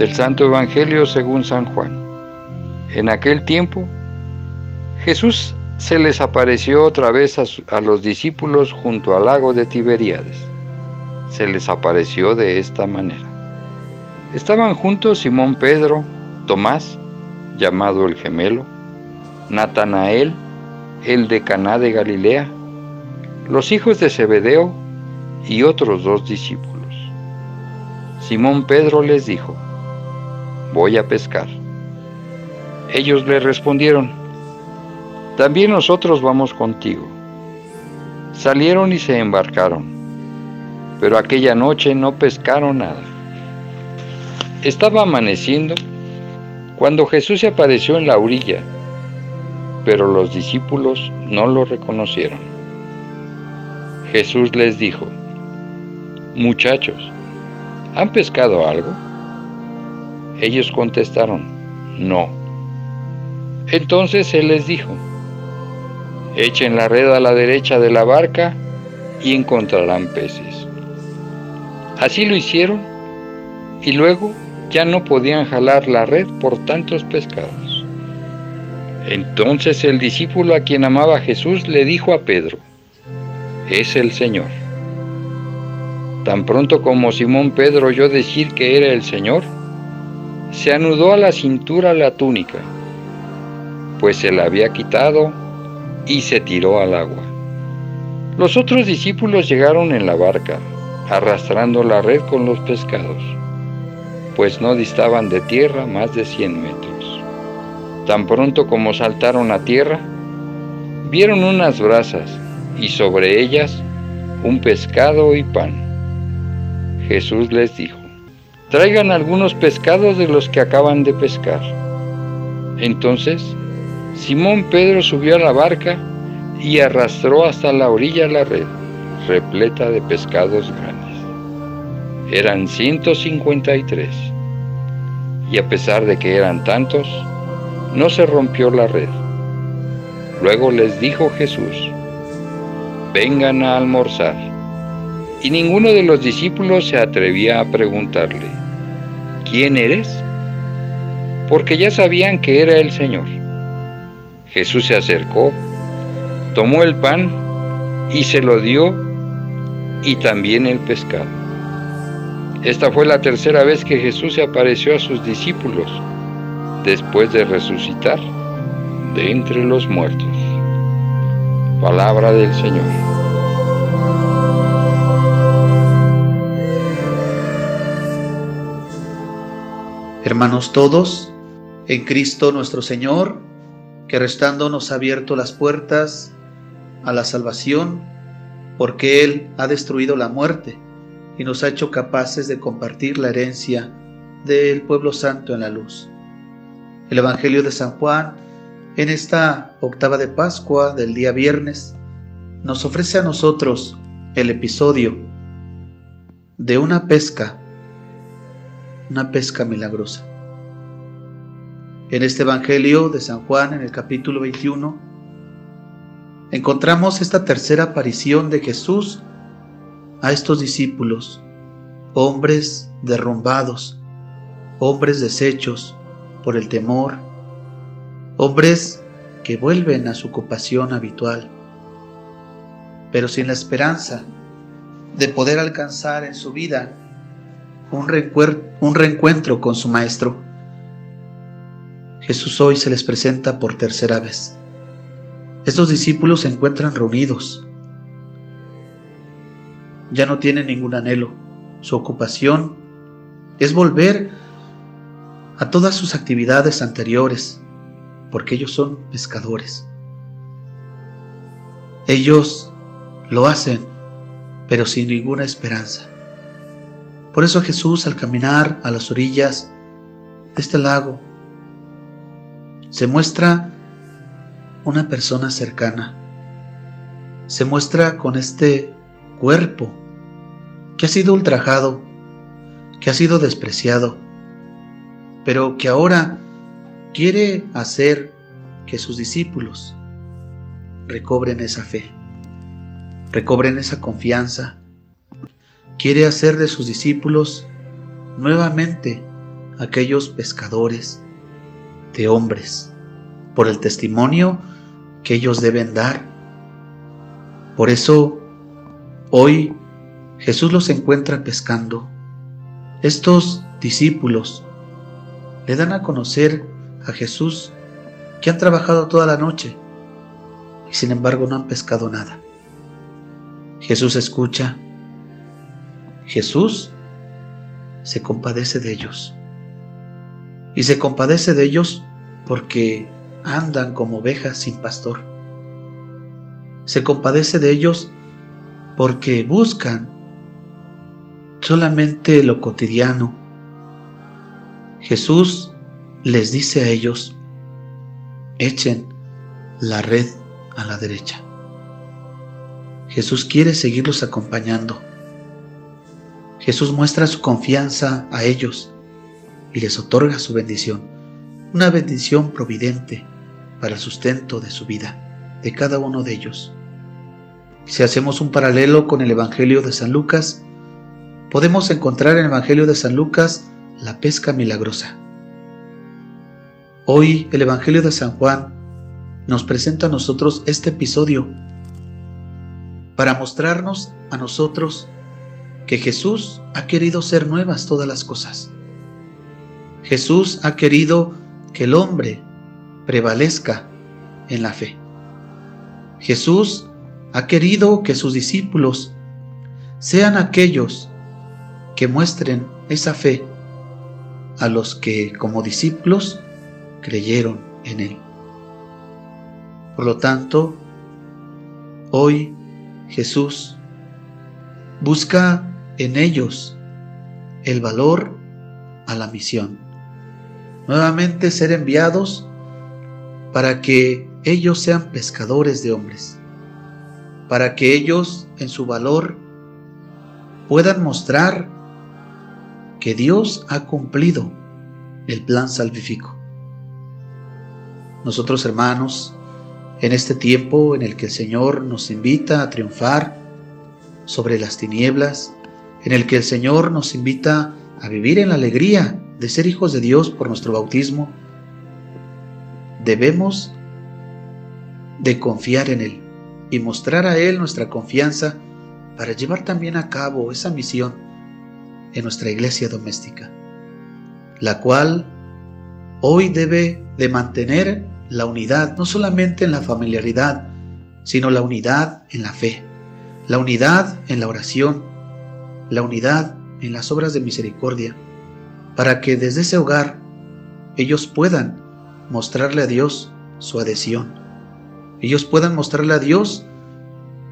Del Santo Evangelio según San Juan. En aquel tiempo, Jesús se les apareció otra vez a, los discípulos junto al lago de Tiberíades. Se les apareció de esta manera. Estaban juntos Simón Pedro, Tomás, llamado el gemelo, Natanael, el de Caná de Galilea, los hijos de Zebedeo y otros dos discípulos. Simón Pedro les dijo, voy a pescar. Ellos le respondieron, también nosotros vamos contigo. Salieron y se embarcaron, pero aquella noche no pescaron nada. Estaba amaneciendo cuando Jesús se apareció en la orilla, pero los discípulos no lo reconocieron. Jesús les dijo, Muchachos, ¿han pescado algo? Ellos contestaron, no. Entonces Él les dijo, echen la red a la derecha de la barca y encontrarán peces. Así lo hicieron y luego ya no podían jalar la red por tantos pescados. Entonces el discípulo a quien amaba Jesús le dijo a Pedro, es el Señor. Tan pronto como Simón Pedro oyó decir que era el Señor, se anudó a la cintura la túnica, pues se la había quitado y se tiró al agua. Los otros discípulos llegaron en la barca, arrastrando la red con los pescados, pues no distaban de tierra más de cien metros. Tan pronto como saltaron a tierra, vieron unas brasas y sobre ellas un pescado y pan. Jesús les dijo, traigan algunos pescados de los que acaban de pescar. Entonces Simón Pedro subió a la barca y arrastró hasta la orilla la red, repleta de pescados grandes. Eran 153. Y a pesar de que eran tantos, no se rompió la red. Luego les dijo Jesús, vengan a almorzar. Y ninguno de los discípulos se atrevía a preguntarle, ¿quién eres? Porque ya sabían que era el Señor. Jesús se acercó, tomó el pan y se lo dio y también el pescado. Esta fue la tercera vez que Jesús se apareció a sus discípulos después de resucitar de entre los muertos. Palabra del Señor. Hermanos todos, en Cristo nuestro Señor, que restando nos ha abierto las puertas a la salvación, porque Él ha destruido la muerte y nos ha hecho capaces de compartir la herencia del pueblo santo en la luz. El Evangelio de San Juan, en esta octava de Pascua del día viernes, nos ofrece a nosotros el episodio de una pesca, una pesca milagrosa. En este Evangelio de San Juan, en el capítulo 21, encontramos esta tercera aparición de Jesús a estos discípulos, hombres derrumbados, hombres deshechos por el temor, hombres que vuelven a su ocupación habitual, pero sin la esperanza de poder alcanzar en su vida un, reencuentro con su Maestro. Jesús hoy se les presenta por tercera vez. Estos discípulos se encuentran reunidos. Ya no tienen ningún anhelo. Su ocupación es volver a todas sus actividades anteriores, porque ellos son pescadores. Ellos lo hacen, pero sin ninguna esperanza. Por eso Jesús al caminar a las orillas de este lago, se muestra una persona cercana. Se muestra con este cuerpo que ha sido ultrajado, que ha sido despreciado, pero que ahora quiere hacer que sus discípulos recobren esa fe, recobren esa confianza. Quiere hacer de sus discípulos nuevamente aquellos pescadores de hombres por el testimonio que ellos deben dar. Por eso hoy Jesús los encuentra pescando. Estos discípulos le dan a conocer a Jesús que han trabajado toda la noche y sin embargo no han pescado nada. Jesús escucha. Jesús se compadece de ellos. Y se compadece de ellos porque andan como ovejas sin pastor. Se compadece de ellos porque buscan solamente lo cotidiano. Jesús les dice a ellos, echen la red a la derecha. Jesús quiere seguirlos acompañando. Jesús muestra su confianza a ellos y les otorga su bendición, una bendición providente para el sustento de su vida, de cada uno de ellos. Si hacemos un paralelo con el Evangelio de San Lucas, podemos encontrar en el Evangelio de San Lucas la pesca milagrosa. Hoy el Evangelio de San Juan nos presenta a nosotros este episodio para mostrarnos a nosotros que Jesús ha querido ser nuevas todas las cosas. Jesús ha querido que el hombre prevalezca en la fe. Jesús ha querido que sus discípulos sean aquellos que muestren esa fe a los que como discípulos creyeron en Él. Por lo tanto, hoy Jesús busca en ellos el valor a la misión. Nuevamente ser enviados para que ellos sean pescadores de hombres, para que ellos en su valor puedan mostrar que Dios ha cumplido el plan salvífico. Nosotros hermanos, en este tiempo en el que el Señor nos invita a triunfar sobre las tinieblas, en el que el Señor nos invita a vivir en la alegría de ser hijos de Dios por nuestro bautismo, debemos de confiar en Él y mostrar a Él nuestra confianza para llevar también a cabo esa misión en nuestra iglesia doméstica, la cual hoy debe de mantener la unidad, no solamente en la familiaridad, sino la unidad en la fe, la unidad en la oración, la unidad en las obras de misericordia, para que desde ese hogar ellos puedan mostrarle a Dios su adhesión, ellos puedan mostrarle a Dios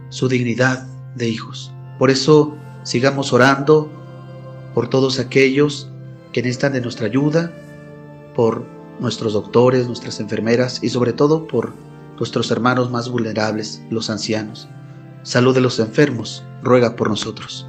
su dignidad de hijos. Por eso sigamos orando por todos aquellos que necesitan de nuestra ayuda, por nuestros doctores, nuestras enfermeras y sobre todo por nuestros hermanos más vulnerables, los ancianos. Salud de los enfermos, ruega por nosotros.